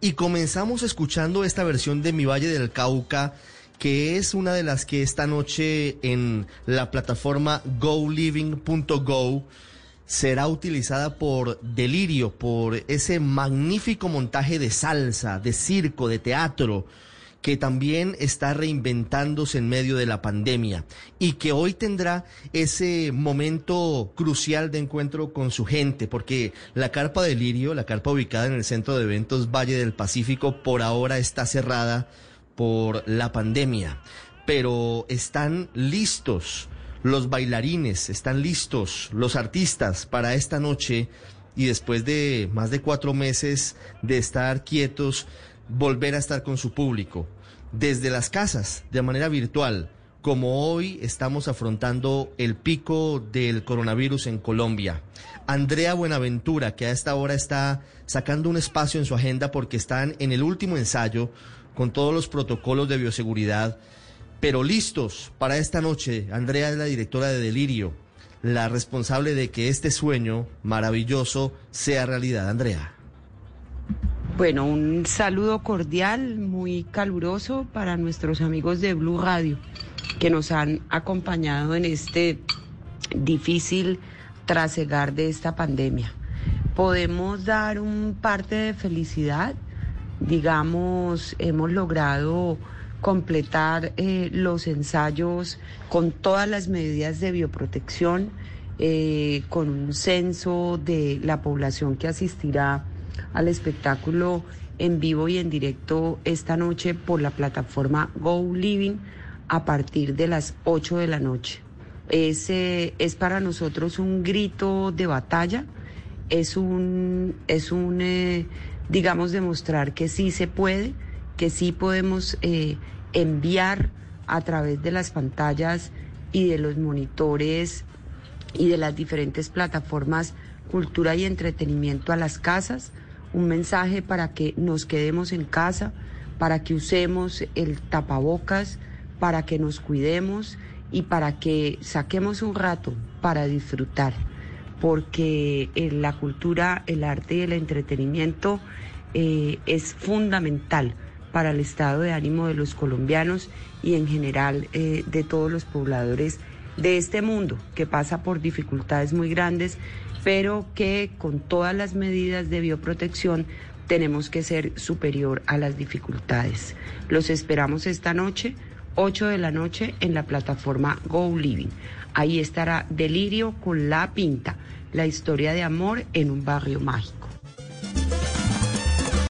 Y comenzamos escuchando esta versión de Mi Valle del Cauca, que es una de las que esta noche en la plataforma goliving.go será utilizada por Delirio, por ese magnífico montaje de salsa, de circo, de teatro que también está reinventándose en medio de la pandemia y que hoy tendrá ese momento crucial de encuentro con su gente, porque la carpa de Lirio, la carpa ubicada en el centro de eventos Valle del Pacífico, por ahora está cerrada por la pandemia, pero están listos los bailarines, están listos los artistas para esta noche y después de más de cuatro meses de estar quietos, volver a estar con su público, desde las casas, de manera virtual, como hoy estamos afrontando el pico del coronavirus en Colombia. Andrea Buenaventura, que a esta hora está sacando un espacio en su agenda porque están en el último ensayo con todos los protocolos de bioseguridad, pero listos para esta noche. Andrea es la directora de Delirio, la responsable de que este sueño maravilloso sea realidad. Andrea. Bueno, un saludo cordial, muy caluroso para nuestros amigos de Blue Radio que nos han acompañado en este difícil trasegar de esta pandemia. Podemos dar un parte de felicidad, digamos, hemos logrado completar eh, los ensayos con todas las medidas de bioprotección, eh, con un censo de la población que asistirá al espectáculo en vivo y en directo esta noche por la plataforma Go Living a partir de las 8 de la noche. Es, es para nosotros un grito de batalla, es un, es un eh, digamos, demostrar que sí se puede, que sí podemos eh, enviar a través de las pantallas y de los monitores y de las diferentes plataformas cultura y entretenimiento a las casas un mensaje para que nos quedemos en casa, para que usemos el tapabocas, para que nos cuidemos y para que saquemos un rato para disfrutar, porque eh, la cultura, el arte y el entretenimiento eh, es fundamental para el estado de ánimo de los colombianos y en general eh, de todos los pobladores de este mundo que pasa por dificultades muy grandes pero que con todas las medidas de bioprotección tenemos que ser superior a las dificultades. Los esperamos esta noche, 8 de la noche, en la plataforma Go Living. Ahí estará Delirio con La Pinta, la historia de amor en un barrio mágico.